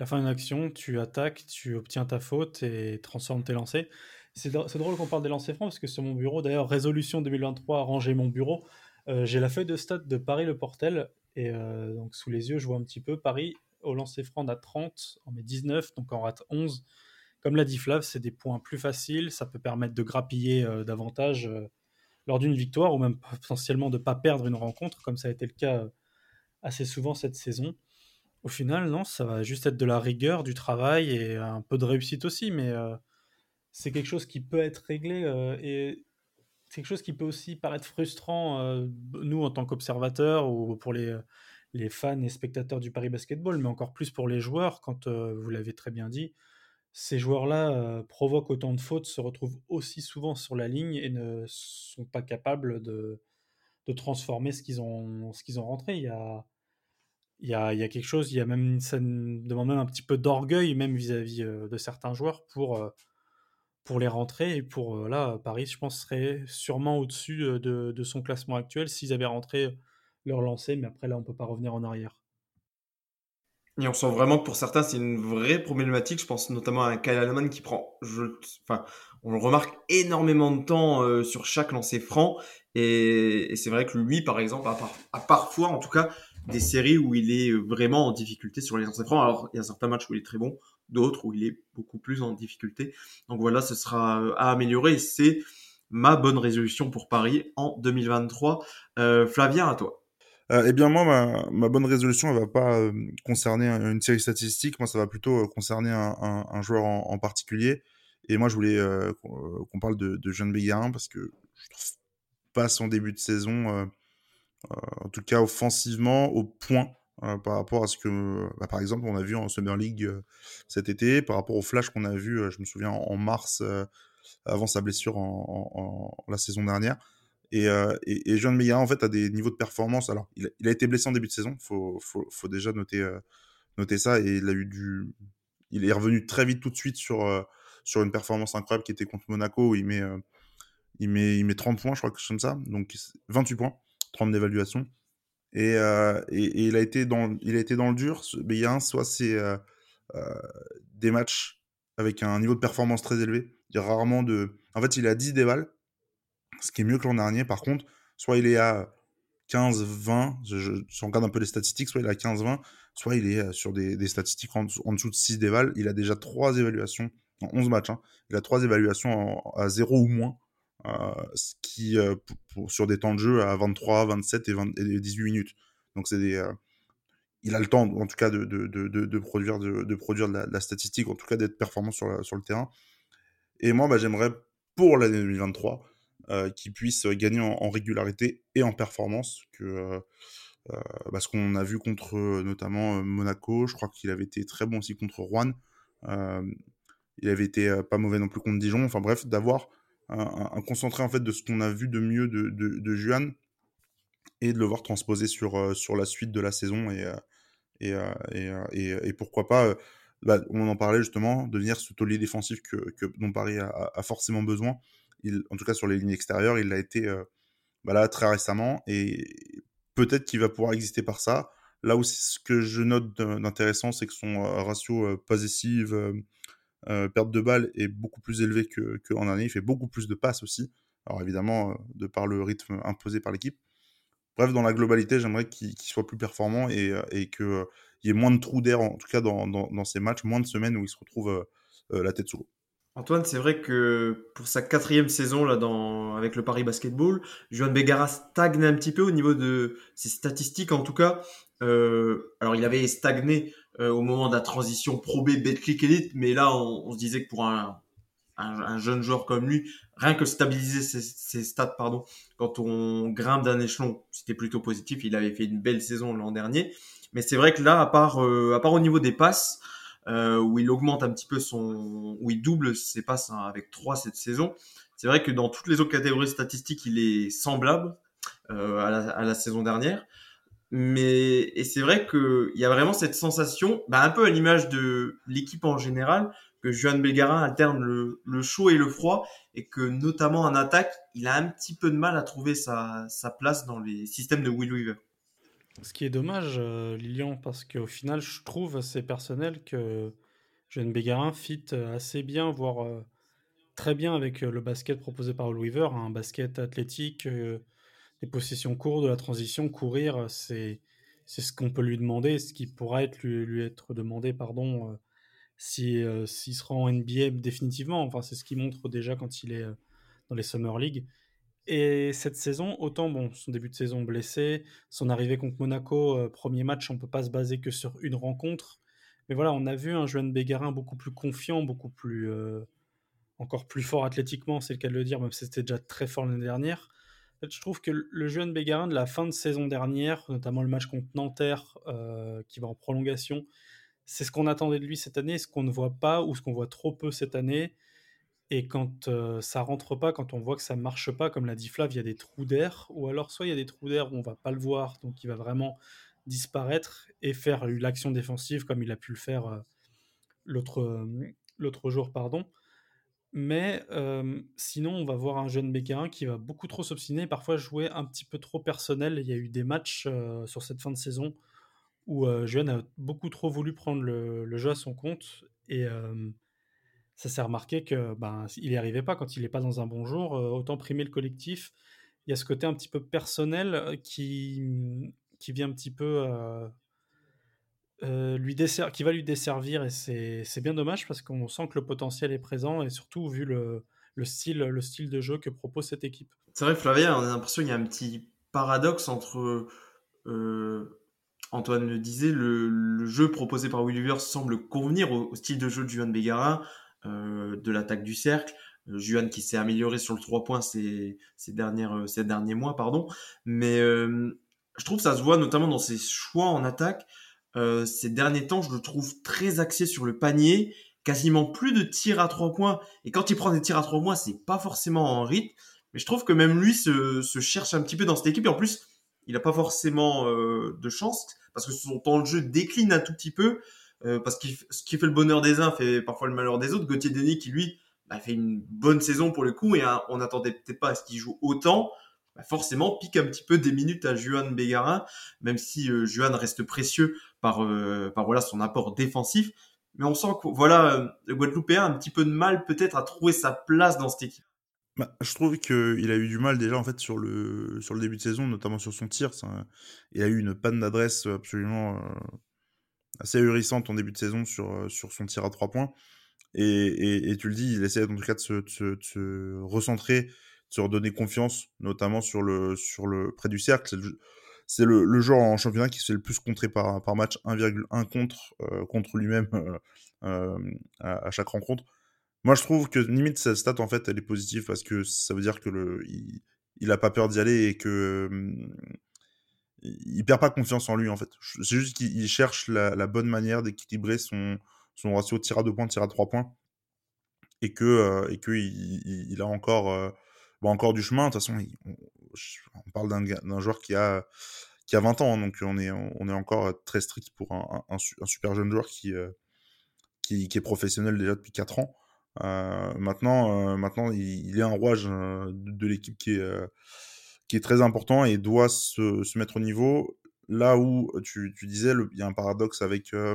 La fin d'une action, tu attaques, tu obtiens ta faute et transformes tes lancers. C'est drôle qu'on parle des lancers francs parce que sur mon bureau, d'ailleurs, résolution 2023, ranger mon bureau, euh, j'ai la feuille de stats de Paris Le Portel et euh, donc sous les yeux, je vois un petit peu Paris au lancer franc, on a 30, on met 19, donc on rate 11. Comme l'a dit Flav, c'est des points plus faciles, ça peut permettre de grappiller euh, davantage lors d'une victoire ou même potentiellement de ne pas perdre une rencontre, comme ça a été le cas assez souvent cette saison. Au final, non, ça va juste être de la rigueur, du travail et un peu de réussite aussi, mais c'est quelque chose qui peut être réglé et c'est quelque chose qui peut aussi paraître frustrant, nous en tant qu'observateurs ou pour les, les fans et spectateurs du Paris Basketball, mais encore plus pour les joueurs, quand vous l'avez très bien dit, ces joueurs-là provoquent autant de fautes, se retrouvent aussi souvent sur la ligne et ne sont pas capables de, de transformer ce qu'ils ont, ce qu'ils ont rentré. Il y a, il y, a, a quelque chose, il y a même, ça demande même un petit peu d'orgueil, même vis-à-vis de certains joueurs, pour, pour les rentrer. Et pour là, Paris, je pense, serait sûrement au-dessus de, son classement actuel s'ils avaient rentré leur lancer, mais après, là, on ne peut pas revenir en arrière. Et on sent vraiment que pour certains, c'est une vraie problématique. Je pense notamment à Kyle Alleman qui prend, enfin, on le remarque énormément de temps euh, sur chaque lancer franc. Et, c'est vrai que lui, par exemple, a, parfois, en tout cas, des séries où il est vraiment en difficulté sur les lancers francs. Alors, il y a certains matchs où il est très bon, d'autres où il est beaucoup plus en difficulté. Donc voilà, ce sera euh, à améliorer. C'est ma bonne résolution pour Paris en 2023. Euh, Flavien, à toi. Euh, eh bien, moi, ma, bonne résolution, elle va pas euh, concerner une série statistique. Moi, ça va plutôt euh, concerner un, joueur en, particulier. Et moi, je voulais qu'on parle de, de Jeanne parce que je trouve pas son début de saison, en tout cas offensivement, au point par rapport à ce que, bah, par exemple, on a vu en Summer League cet été, par rapport au flash qu'on a vu, je me souviens, en, mars, avant sa blessure en, la saison dernière. Et, euh, et, et en fait, a des niveaux de performance. Alors, il a, été blessé en début de saison, faut, faut, faut déjà noter, euh, noter ça. Et il a eu du. Il est revenu très vite tout de suite sur, euh, sur une performance incroyable qui était contre Monaco où il met, euh, il met, il met 30 points, je crois, que comme ça. Donc, 28 points, 30 d'évaluation. Et, et, il, a été dans, il a été dans le dur. Béguin, soit c'est des matchs avec un niveau de performance très élevé. Il y a rarement de. En fait, il a 10 dévals ce qui est mieux que l'an dernier. Par contre, soit il est à 15-20, je, je, regarde un peu les statistiques, soit il est à 15-20, soit il est euh, sur des, statistiques en, dessous de 6 déval. Il a déjà 3 évaluations, en 11 matchs, hein. il a 3 évaluations à 0 ou moins, euh, ce qui, euh, sur des temps de jeu à 23, 27 et, 18 minutes. Donc c'est des... il a le temps, en tout cas, de, produire, de, produire la, statistique, en tout cas d'être performant sur, sur le terrain. Et moi, bah, j'aimerais, pour l'année 2023, euh, qui puisse gagner en, régularité et en performance. Que, euh, euh, parce qu'on a vu contre notamment Monaco, je crois qu'il avait été très bon aussi contre Rouen. il avait été pas mauvais non plus contre Dijon. Enfin bref, d'avoir un, concentré en fait de ce qu'on a vu de mieux de, de, Juan et de le voir transposer sur, sur la suite de la saison et, et, et, et, pourquoi pas, bah, on en parlait justement, devenir ce taulier défensif que, que dont Paris a, a, forcément besoin en tout cas sur les lignes extérieures, il l'a été euh, bah là, très récemment et peut-être qu'il va pouvoir exister par ça. Là où ce que je note d'intéressant, c'est que son euh, ratio euh, possessive, perte de balle est beaucoup plus élevé que, l'an dernier. Il fait beaucoup plus de passes aussi. Alors évidemment, de par le rythme imposé par l'équipe. Bref, dans la globalité, j'aimerais qu'il soit plus performant et, et qu'il y ait moins de trous d'air, en tout cas dans, ces matchs, moins de semaines où il se retrouve la tête sous l'eau. Antoine, c'est vrai que pour sa quatrième saison là avec le Paris Basketball, Joan Begara stagne un petit peu au niveau de ses statistiques en tout cas. Euh, alors il avait stagné euh, au moment de la transition Pro B Betclic Elite, mais là on, se disait que pour un, un, jeune joueur comme lui, rien que stabiliser ses, ses stats, pardon, quand on grimpe d'un échelon, c'était plutôt positif. Il avait fait une belle saison l'an dernier, mais c'est vrai que là, à part euh, à part au niveau des passes. Euh, où il augmente un petit peu son, où il double ses passes hein, avec 3 cette saison. C'est vrai que dans toutes les autres catégories statistiques, il est semblable euh, à, la, à, la, saison dernière. Mais et c'est vrai qu'il y a vraiment cette sensation, bah, un peu à l'image de l'équipe en général, que Juan Belgarin alterne le, chaud et le froid, et que notamment en attaque, il a un petit peu de mal à trouver sa, place dans les systèmes de Will Weaver. Ce qui est dommage, euh, Lilian, parce qu'au final, je trouve assez personnel que Jeanne Bégarin fit assez bien, voire euh, très bien avec euh, le basket proposé par Weaver, hein, un basket athlétique, des possessions courtes, de la transition, courir, c'est c'est ce qu'on peut lui demander, ce qui pourra être lui, lui être demandé, pardon, si s'il sera en NBA définitivement. Enfin, c'est ce qu'il montre déjà quand il est dans les Summer League. Et cette saison, autant bon, son début de saison blessé, son arrivée contre Monaco, euh, premier match, on peut pas se baser que sur une rencontre. Mais voilà, on a vu un Joan Bégarin beaucoup plus confiant, beaucoup plus. Euh, encore plus fort athlétiquement, c'est le cas de le dire, même si c'était déjà très fort l'année dernière. Je trouve que le jeune Bégarin de la fin de saison dernière, notamment le match contre Nanterre, euh, qui va en prolongation, c'est ce qu'on attendait de lui cette année, ce qu'on ne voit pas ou ce qu'on voit trop peu cette année. Et quand euh, ça rentre pas, quand on voit que ça marche pas, comme l'a dit Flav, il y a des trous d'air, ou alors soit il y a des trous d'air où on va pas le voir, donc il va vraiment disparaître et faire l'action défensive comme il a pu le faire euh, l'autre euh, l'autre jour, pardon. Mais sinon, on va voir un jeune Bécarin qui va beaucoup trop s'obstiner, parfois jouer un petit peu trop personnel. Il y a eu des matchs sur cette fin de saison où Jeune a beaucoup trop voulu prendre le, jeu à son compte et ça s'est remarqué que ben, il n'y arrivait pas quand il n'est pas dans un bon jour. Euh, autant primer le collectif. Il y a ce côté un petit peu personnel euh, qui, mmh, qui vient un petit peu euh, lui qui va lui desservir et c'est bien dommage parce qu'on sent que le potentiel est présent et surtout vu le, le, style, le style de jeu que propose cette équipe. C'est vrai, Flavien, on a l'impression qu'il y a un petit paradoxe entre Antoine le disait, le, jeu proposé par Will semble convenir au, style de jeu de Juan Bégarin, euh, de l'attaque du cercle. Euh, Juan qui s'est amélioré sur le 3 points ces, ces, dernières, euh, ces derniers mois, pardon. Mais je trouve que ça se voit notamment dans ses choix en attaque. Ces derniers temps, je le trouve très axé sur le panier, quasiment plus de tirs à 3 points. Et quand il prend des tirs à 3 points, c'est pas forcément en rythme. Mais je trouve que même lui se, se cherche un petit peu dans cette équipe. Et en plus, il n'a pas forcément de chance parce que son temps de jeu décline un tout petit peu. Euh, parce que ce qui fait le bonheur des uns fait parfois le malheur des autres. Gauthier Denis qui lui bah, fait une bonne saison pour le coup et on n'attendait peut-être pas à ce qu'il joue autant. Bah, forcément pique un petit peu des minutes à Juan Bégarin, même si euh, Juan reste précieux par, euh, par voilà son apport défensif. Mais on sent que voilà, le Guadeloupéen a un petit peu de mal peut-être à trouver sa place dans cette équipe. Bah, je trouve qu'il a eu du mal déjà en fait sur le, sur le début de saison, notamment sur son tir. il a eu une panne d'adresse absolument assez ahurissante en début de saison sur, euh, sur son tir à trois points. Et, et, tu le dis, il essaie en tout cas de se, se, recentrer, de se redonner confiance, notamment sur le, sur le près du cercle. C'est le, joueur en championnat qui se fait le plus contrer par, match, 1,1 contre, euh, contre lui-même euh, à, chaque rencontre. Moi, je trouve que limite, cette stat, en fait, elle est positive parce que ça veut dire que le, il, pas peur d'y aller et que il perd pas confiance en lui en fait. C'est juste qu'il cherche la, bonne manière d'équilibrer son, ratio tir à deux points, tir à trois points, et que euh, il, a encore euh, encore du chemin. De toute façon, on, parle d'un joueur qui a qui a 20 ans, donc on est on est encore très strict pour un, super jeune joueur qui, euh, qui, qui est professionnel déjà depuis 4 ans. maintenant maintenant il, est un rouage de l'équipe qui est qui est très important et doit se, se mettre au niveau. Là où tu, tu disais, il y a un paradoxe avec euh,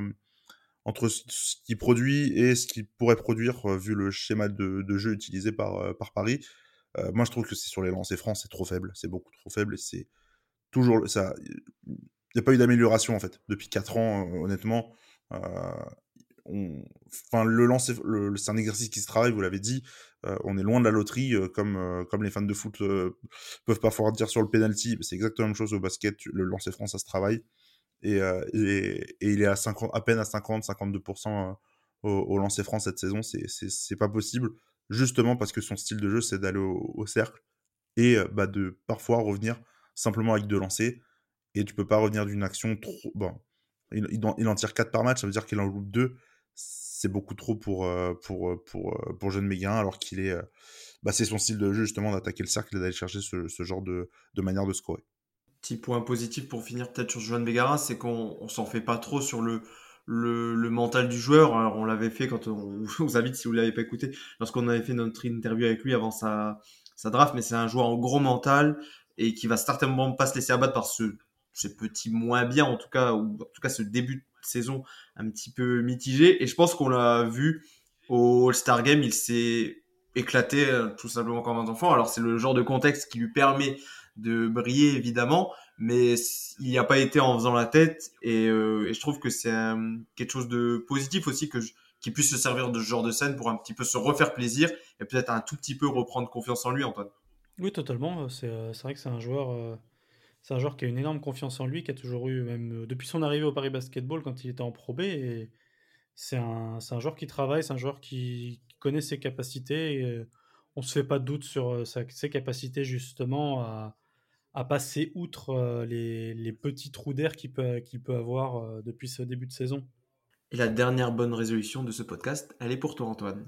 entre ce qu'il produit et ce qu'il pourrait produire euh, vu le schéma de, de, jeu utilisé par, euh, par Paris. Moi, je trouve que c'est sur les lancers francs, c'est trop faible, c'est beaucoup trop faible c'est toujours ça. Il n'y a pas eu d'amélioration en fait depuis 4 ans, honnêtement. Enfin, le lancer, c'est un exercice qui se travaille, vous l'avez dit. Euh, on est loin de la loterie, euh, comme, euh, comme les fans de foot peuvent parfoir dire sur le penalty. C'est exactement la même chose au basket. Le lancer franc, ça se travaille. Et, et, il est à, 50, à peine à 50-52% au, au lancer franc cette saison. C'est pas possible, justement parce que son style de jeu, c'est d'aller au, cercle et bah, de parfois revenir simplement avec deux lancers. Et tu peux pas revenir d'une action trop. Bon, il, en tire 4 par match, ça veut dire qu'il en loupe 2 c'est beaucoup trop pour, euh, pour, euh, pour, euh, pour Jeune Méguin, alors qu'il est. Bah, c'est son style de jeu, justement, d'attaquer le cercle et d'aller chercher ce, genre de, de, manière de scorer. Petit point positif pour finir, peut-être sur Joan Bégarin, c'est qu'on on, s'en fait pas trop sur le, le, le, mental du joueur. Alors, on l'avait fait quand on, vous invite, si vous l'avez pas écouté, lorsqu'on avait fait notre interview avec lui avant sa, sa draft, mais c'est un joueur en gros mental et qui va certainement pas se laisser abattre par ce ces petits moins bien en tout cas, ou en tout cas ce début de saison un petit peu mitigé. Et je pense qu'on l'a vu au All-Star Game, il s'est éclaté euh, tout simplement comme un enfant. Alors c'est le genre de contexte qui lui permet de briller évidemment, mais il n'y a pas été en faisant la tête. Et, euh, je trouve que c'est quelque chose de positif aussi que qui puisse se servir de ce genre de scène pour un petit peu se refaire plaisir et peut-être un tout petit peu reprendre confiance en lui, Antoine. Oui, totalement. C'est vrai que c'est un joueur c'est un joueur qui a une énorme confiance en lui, qui a toujours eu, même euh, depuis son arrivée au Paris Basketball quand il était en Pro B. C'est un, joueur qui travaille, c'est un joueur qui, connaît ses capacités. Et euh, on ne se fait pas de doute sur euh, ses capacités justement à, à passer outre les, les, petits trous d'air qu'il peut, avoir depuis ce début de saison. Et la dernière bonne résolution de ce podcast, elle est pour toi Antoine.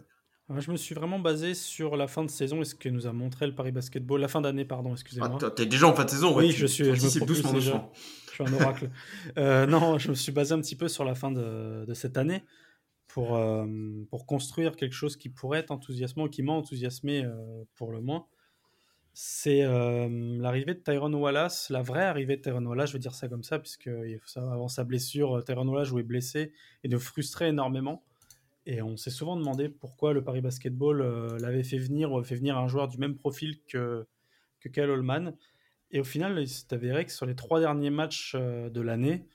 Je me suis vraiment basé sur la fin de saison et ce que nous a montré le Paris Basketball, la fin d'année, pardon, excusez-moi. Ah, T'es déjà en fin de saison, Oui, je suis, je me doucement, déjà. Je suis un oracle. euh, non, je me suis basé un petit peu sur la fin de, de cette année pour, euh, pour construire quelque chose qui pourrait être enthousiasmant, qui m'a enthousiasmé euh, pour le moins. C'est euh, l'arrivée de Tyrone Wallace, la vraie arrivée de Tyrone Wallace, je vais dire ça comme ça, puisque avant sa blessure, Tyrone Wallace jouait blessé et nous frustrait énormément. Et on s'est souvent demandé pourquoi le Paris Basketball euh, l'avait fait venir, ou fait venir un joueur du même profil que, que Kyle Holman. Et au final, il s'est avéré que sur les trois derniers matchs euh, de l'année,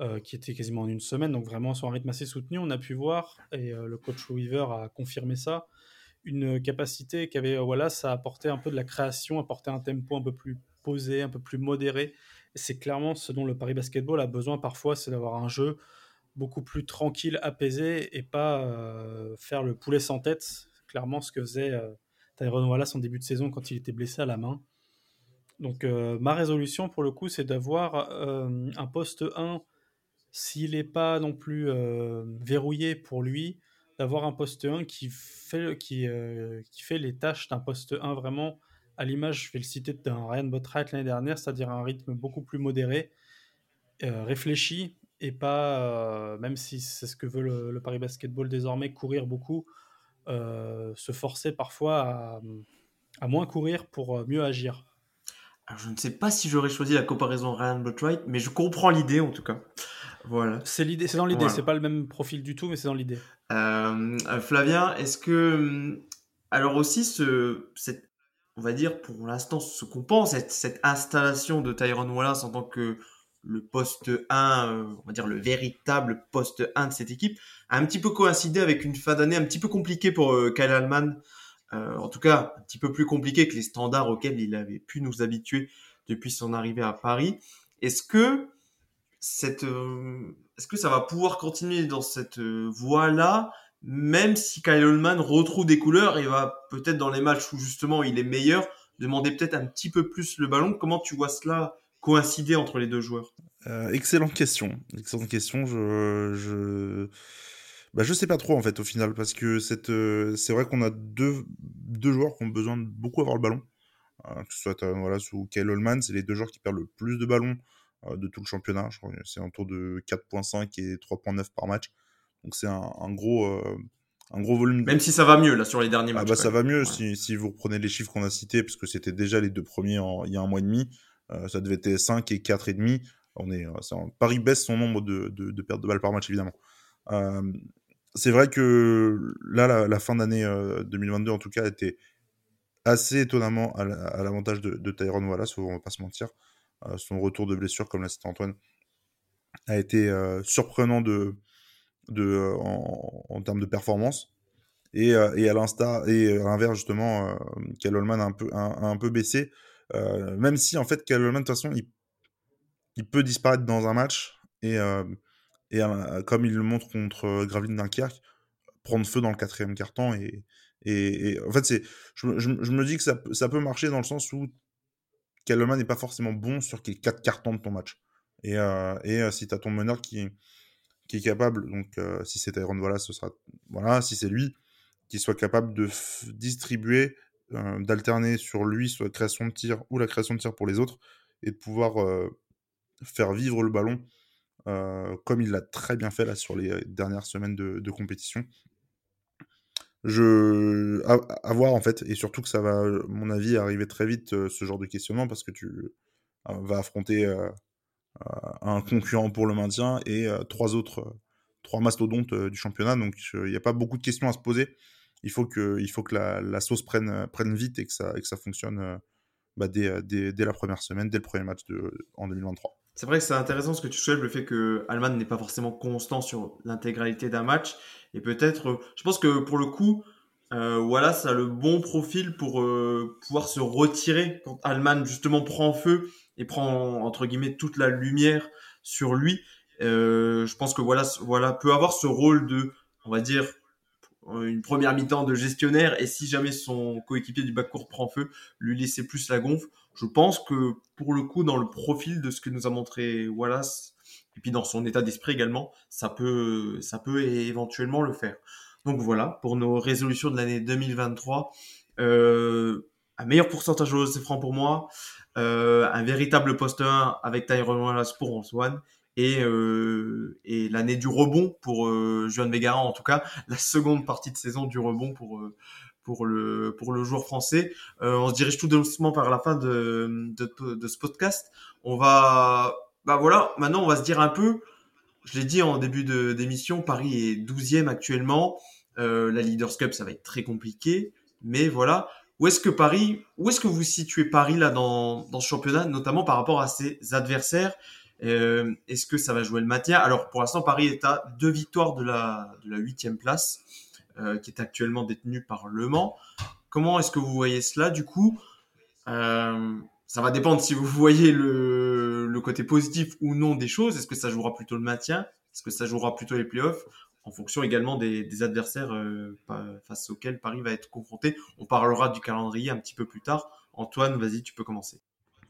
euh, qui étaient quasiment en une semaine, donc vraiment sur un rythme assez soutenu, on a pu voir, et le coach Weaver a confirmé ça, une capacité qu'avait Wallace à apporter un peu de la création, apporter un tempo un peu plus posé, un peu plus modéré. C'est clairement ce dont le Paris Basketball a besoin parfois, c'est d'avoir un jeu beaucoup plus tranquille, apaisé et pas euh, faire le poulet sans tête. Clairement, ce que faisait euh, Tyrone Wallace en début de saison quand il était blessé à la main. Donc, euh, ma résolution pour le coup, c'est d'avoir un poste 1, s'il n'est pas non plus verrouillé pour lui, d'avoir un poste 1 qui fait, qui, qui fait les tâches d'un poste 1 vraiment à l'image, je vais le citer, d'un Ryan Botrat l'année dernière, c'est-à-dire un rythme beaucoup plus modéré, réfléchi, et pas, euh, même si c'est ce que veut le, Paris Basketball désormais, courir beaucoup, euh, se forcer parfois à, moins courir pour euh, mieux agir. Je ne sais pas si j'aurais choisi la comparaison Ryan Botwright, mais je comprends l'idée en tout cas. Voilà. C'est l'idée, c'est dans l'idée. C'est pas le même profil du tout, mais c'est dans l'idée. Flavien, est-ce que alors aussi ce, cette, on va dire pour l'instant ce qu'on pense, cette, cette installation de Tyrone Wallace en tant que le poste 1, euh, on va dire le véritable poste 1 de cette équipe, a un petit peu coïncidé avec une fin d'année un petit peu compliquée pour euh, Kyle Allman. Euh, en tout cas, un petit peu plus compliqué que les standards auxquels il avait pu nous habituer depuis son arrivée à Paris. Est-ce que cette, est-ce que ça va pouvoir continuer dans cette voie-là, même si Kyle Allman retrouve des couleurs et va peut-être dans les matchs où justement il est meilleur, demander peut-être un petit peu plus le ballon? Comment tu vois cela coïncider entre les deux joueurs? Euh, Excellente question. Excellente question. Je, je... Bah, je sais pas trop en fait au final parce que cette, euh, c'est vrai qu'on a deux, deux joueurs qui ont besoin de beaucoup avoir le ballon. Euh, que ce soit voilà, sous Kyle Holman, c'est les deux joueurs qui perdent le plus de ballons de tout le championnat. C'est autour de 4.5 et 3.9 par match. Donc c'est un, gros, un gros volume. Même si ça va mieux là sur les derniers ah, matchs. bah, ça va mieux si, si, vous reprenez les chiffres qu'on a cités, parce que c'était déjà les deux premiers il y a un mois et demi. Euh, ça devait être 5 et 4,5. On est, euh, Paris baisse son nombre de, de, pertes de balles par match, évidemment. Euh, c'est vrai que là, la, fin d'année 2022, en tout cas, était assez étonnamment à l'avantage de, de Tyrone Wallace, on va pas se mentir. Son retour de blessure, comme l'a cité Antoine, a été surprenant de, de, en, termes de performance. Et, et à l'instar, et à l'inverse, justement, euh, Holman a un peu, un peu baissé. Euh, même si en fait Kallman de toute façon il, il, peut disparaître dans un match et, euh, et euh, comme il le montre contre Gravelines Dunkerque, prendre feu dans le quatrième carton et, et, en fait c'est je, je, me dis que ça, ça, peut marcher dans le sens où Kallman n'est pas forcément bon sur les quatre cartons de ton match et, et si tu as ton meneur qui, est capable donc si c'est Tyrone voilà ce sera voilà si c'est lui qui soit capable de distribuer euh, d'alterner sur lui soit la création de tir ou la création de tir pour les autres et de pouvoir euh, faire vivre le ballon euh, comme il l'a très bien fait là sur les dernières semaines de, compétition. Je à, voir en fait et surtout que ça va, mon avis, arriver très vite ce genre de questionnement parce que tu vas affronter un concurrent pour le maintien et trois autres, trois mastodontes du championnat. Donc il n'y a pas beaucoup de questions à se poser. Il faut que, il faut que la, sauce prenne, prenne vite et que ça, que ça fonctionne bah, dès, dès, dès, la première semaine, dès le premier match de, en 2023. C'est vrai que c'est intéressant ce que tu soulèves, le fait que Alman n'est pas forcément constant sur l'intégralité d'un match. Et peut-être, je pense que pour le coup, euh, Wallace a le bon profil pour euh, pouvoir se retirer quand Alman justement prend feu et prend entre guillemets toute la lumière sur lui. Euh, je pense que Wallace voilà, peut avoir ce rôle de, on va dire, une première mi-temps de gestionnaire et si jamais son coéquipier du backcourt prend feu, lui laisser plus la gonfle. Je pense que pour le coup, dans le profil de ce que nous a montré Wallace et puis dans son état d'esprit également, ça peut, ça peut éventuellement le faire. Donc voilà, pour nos résolutions de l'année 2023, euh, un meilleur pourcentage de lancer francs pour moi, euh, un véritable poste 1 avec Tyrone Wallace pour Antoine et, euh, et l'année du rebond pour euh, Juan en tout cas la seconde partie de saison du rebond pour euh, pour le pour le joueur français. Euh, on se dirige tout doucement par la fin de, de, de ce podcast. On va bah voilà, maintenant on va se dire un peu. Je l'ai dit en début d'émission, Paris est 12e actuellement. Euh, la Leaders Cup, ça va être très compliqué. Mais voilà, où est-ce que Paris, où est-ce que vous situez Paris là dans, dans ce championnat, notamment par rapport à ses adversaires? Euh, Est-ce que ça va jouer le maintien Alors pour l'instant, Paris est à deux victoires de la huitième place, euh, qui est actuellement détenue par Le Mans. Comment est-ce que vous voyez cela du coup? Euh, Ça va dépendre si vous voyez le, côté positif ou non des choses. Est-ce que ça jouera plutôt le maintien Est-ce que ça jouera plutôt les playoffs? En fonction également des, adversaires face auxquels Paris va être confronté. On parlera du calendrier un petit peu plus tard. Antoine, vas-y, tu peux commencer.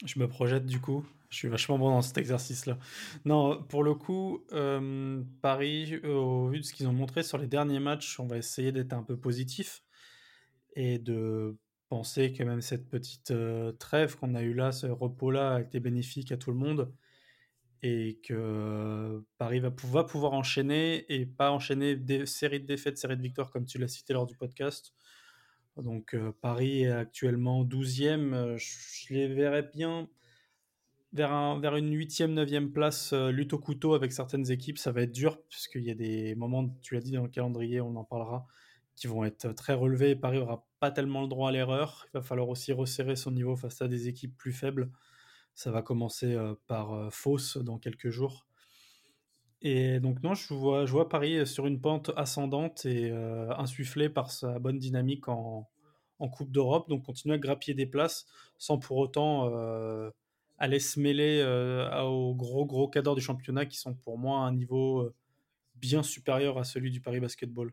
Je me projette du coup. Je suis vachement bon dans cet exercice-là. Non, pour le coup, euh, Paris, au vu de ce qu'ils ont montré sur les derniers matchs, on va essayer d'être un peu positif et de penser que même cette petite euh, trêve qu'on a eue là, ce repos-là, a été bénéfique à tout le monde et que Paris va pouvoir enchaîner et pas enchaîner des séries de défaites, séries de victoires comme tu l'as cité lors du podcast. Donc euh, Paris est actuellement 12e, je les verrais bien vers, un, vers une 8e, 9e place euh, lutte au couteau avec certaines équipes, ça va être dur puisqu'il y a des moments, tu l'as dit dans le calendrier, on en parlera, qui vont être très relevés. Paris aura pas tellement le droit à l'erreur, il va falloir aussi resserrer son niveau face à des équipes plus faibles. Ça va commencer euh, par euh, Fausse dans quelques jours. Et donc non, je vois, je vois Paris euh, sur une pente ascendante et euh, insufflé par sa bonne dynamique en, Coupe d'Europe. Donc continuer à grappiller des places sans pour autant euh, aller se mêler euh, aux gros gros cadres du championnat qui sont pour moi à un niveau bien supérieur à celui du Paris Basketball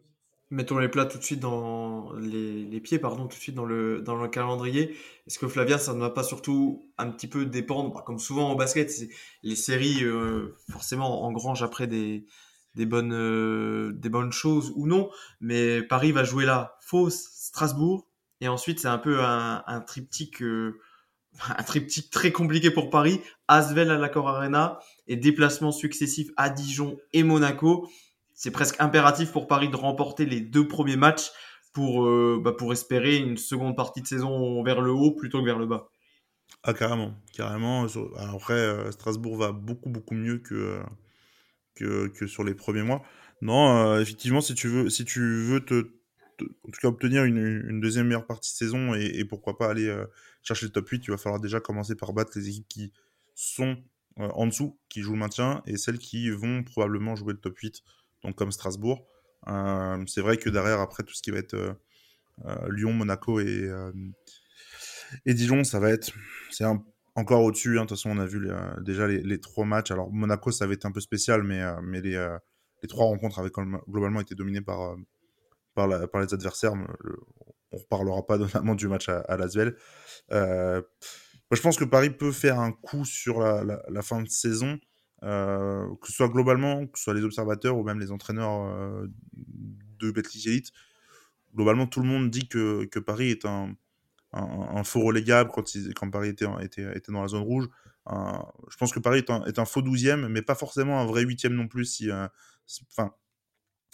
mettons les plats tout de suite dans les, les, pieds, pardon, tout de suite dans le, dans le calendrier. Est-ce que Flavia, ça ne va pas surtout un petit peu dépendre, bah, comme souvent au basket, les séries euh, forcément engrangent après des, des bonnes, euh, des bonnes choses ou non, mais Paris va jouer là, Fausse, Strasbourg, et ensuite c'est un peu un, un triptyque, euh, un triptyque très compliqué pour Paris, Asvel à l'accord Arena et déplacements successifs à Dijon et Monaco c'est presque impératif pour Paris de remporter les deux premiers matchs pour, euh, bah, pour espérer une seconde partie de saison vers le haut plutôt que vers le bas. Ah, carrément. carrément. Après, euh, Strasbourg va beaucoup, beaucoup mieux que, que, que sur les premiers mois. Non, euh, effectivement, si tu veux, si tu veux te, en tout cas obtenir une, une, deuxième meilleure partie de saison et, pourquoi pas aller chercher le top 8, il va falloir déjà commencer par battre les équipes qui sont en dessous, qui jouent le maintien, et celles qui vont probablement jouer le top 8 donc comme Strasbourg. Euh, c'est vrai que derrière, après tout ce qui va être euh, euh, Lyon, Monaco et, et Dijon, ça va être c'est encore au-dessus. Hein. De toute façon, on a vu déjà les, les, trois matchs. Alors Monaco, ça avait été un peu spécial, mais, mais les, les trois rencontres avaient globalement été dominées par, par, les adversaires. On reparlera pas notamment du match à, à je pense que Paris peut faire un coup sur la fin de saison. Euh, que ce soit globalement, que ce soit les observateurs ou même les entraîneurs euh, de Betclic Elite, globalement tout le monde dit que, que Paris est un, faux relégable quand, Paris était, était, dans la zone rouge. Euh, je pense que Paris est un, est un faux douzième, mais pas forcément un vrai huitième non plus. Enfin,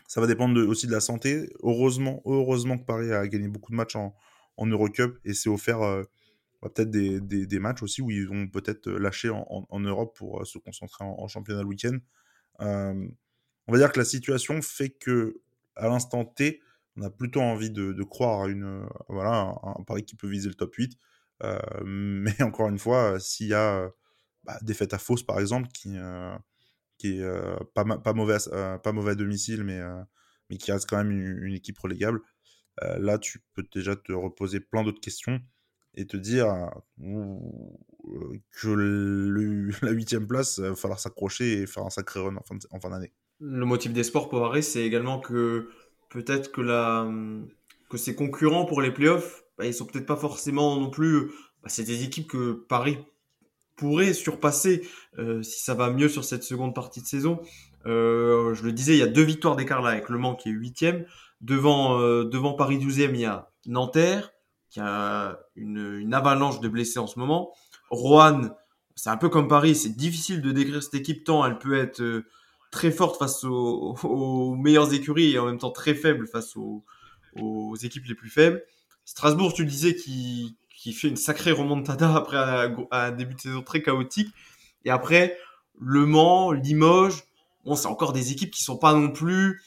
ça va dépendre aussi de la santé. Heureusement, heureusement que Paris a gagné beaucoup de matchs en, en Eurocup et s'est offert peut-être des, des, matchs aussi où ils vont peut-être lâcher en, Europe pour se concentrer en, championnat le week-end. on va dire que la situation fait que à l'instant T, on a plutôt envie de, croire à une, voilà, un, pari qui peut viser le top 8. mais encore une fois, s'il y a bah, défaite à Fausse par exemple, qui, qui est pas, pas, mauvais à, pas domicile, mais, mais qui reste quand même une, équipe relégable, là tu peux déjà te reposer plein d'autres questions et te dire que le, la huitième place, il va falloir s'accrocher et faire un sacré run en fin, d'année. Le motif des sports pour Arrêt, c'est également que peut-être que, la, que ses concurrents pour les playoffs, bah, ils sont peut-être pas forcément non plus. Bah, c'est des équipes que Paris pourrait surpasser si ça va mieux sur cette seconde partie de saison. Je le disais, il y a deux victoires d'écart là avec Le Mans qui est huitième. Devant, devant Paris 12e, il y a Nanterre qui a une, avalanche de blessés en ce moment. Rouen, c'est un peu comme Paris, c'est difficile de décrire cette équipe tant elle peut être très forte face aux, meilleures écuries et en même temps très faible face aux, équipes les plus faibles. Strasbourg, tu le disais, qui, qui fait une sacrée remontada après un, début de saison très chaotique. Et après, Le Mans, Limoges, bon, c'est encore des équipes qui sont pas non plus.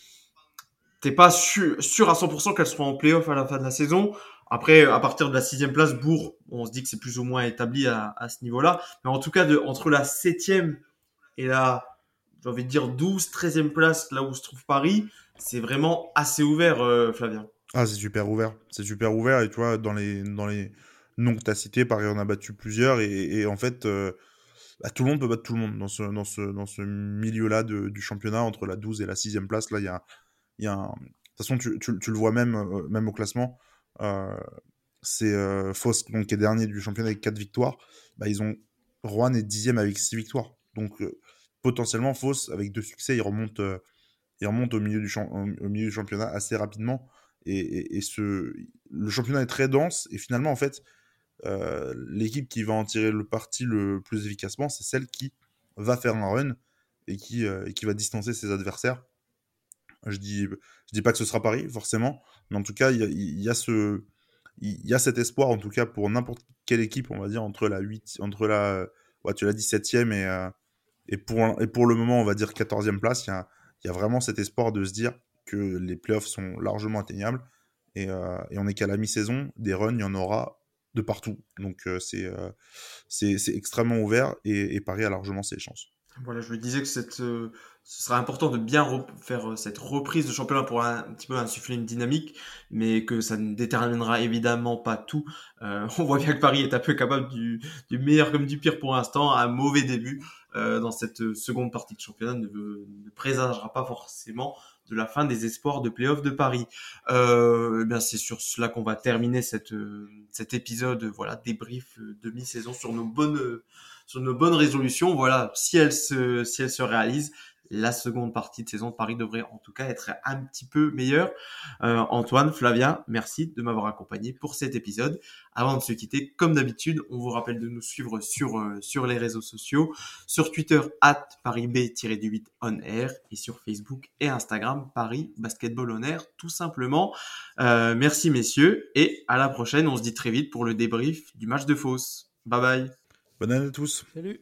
T'es pas sûr, sûr à 100% qu'elles seront en playoff à la fin de la saison. Après, à partir de la sixième place, Bourg, on se dit que c'est plus ou moins établi à, ce niveau-là. Mais en tout cas, entre la septième et la, j'ai envie de dire 12, 13e place, là où se trouve Paris, c'est vraiment assez ouvert, euh, Flavien. Ah, c'est super ouvert. C'est super ouvert. Et tu vois, dans les, dans les, non que tu as cité, Paris en a battu plusieurs, et, en fait, euh, bah, tout le monde peut battre tout le monde dans ce, dans ce, dans ce milieu-là du championnat, entre la 12 et la 6 place. Là, il y a, y a un... De toute façon, tu, le vois même, euh, même au classement. Euh, c'est Foss donc, qui est dernier du championnat avec 4 victoires. Bah, ils ont Rouen est dixième avec 6 victoires. Donc, potentiellement, Foss, avec deux succès, il remonte, il remonte au, milieu du championnat assez rapidement. Et, et, et, ce, le championnat est très dense. Et finalement, en fait, euh, l'équipe qui va en tirer le parti le plus efficacement, c'est celle qui va faire un run et qui, euh, qui va distancer ses adversaires. Je dis, je dis pas que ce sera Paris, forcément, mais en tout cas, il y a, y a cet espoir, en tout cas, pour n'importe quelle équipe, on va dire, entre la 8, entre la, ouais, tu l'as 17e et, euh, et, pour, et pour le moment, on va dire 14e place, il y a, y a vraiment cet espoir de se dire que les playoffs sont largement atteignables et, et on est qu'à la mi-saison, des runs, il y en aura de partout. Donc euh, euh, c'est c'est extrêmement ouvert et, Paris a largement ses chances. Voilà, je lui disais que cette, euh, ce sera important de bien faire cette reprise de championnat pour un, petit peu insuffler une dynamique, mais que ça ne déterminera évidemment pas tout. on voit bien que Paris est un peu capable du, du meilleur comme du pire pour l'instant. Un mauvais début dans cette seconde partie de championnat ne, ne présagera pas forcément de la fin des espoirs de playoff de Paris. Euh, eh bien c'est sur cela qu'on va terminer cette, euh, cet épisode, voilà, débrief euh, demi-saison sur nos bonnes, sur nos bonnes résolutions. Voilà, si elles se, si elles se réalisent, la seconde partie de saison de Paris devrait en tout cas être un petit peu meilleure. Euh, Antoine, Flavien, merci de m'avoir accompagné pour cet épisode. Avant de se quitter, comme d'habitude, on vous rappelle de nous suivre sur, euh, sur les réseaux sociaux, sur Twitter, at ParisB-8 on air, et sur Facebook et Instagram, Paris Basketball on air, tout simplement. Euh, merci messieurs, et à la prochaine, on se dit très vite pour le débrief du match de Fausse. Bye bye. Bonne année à tous. Salut.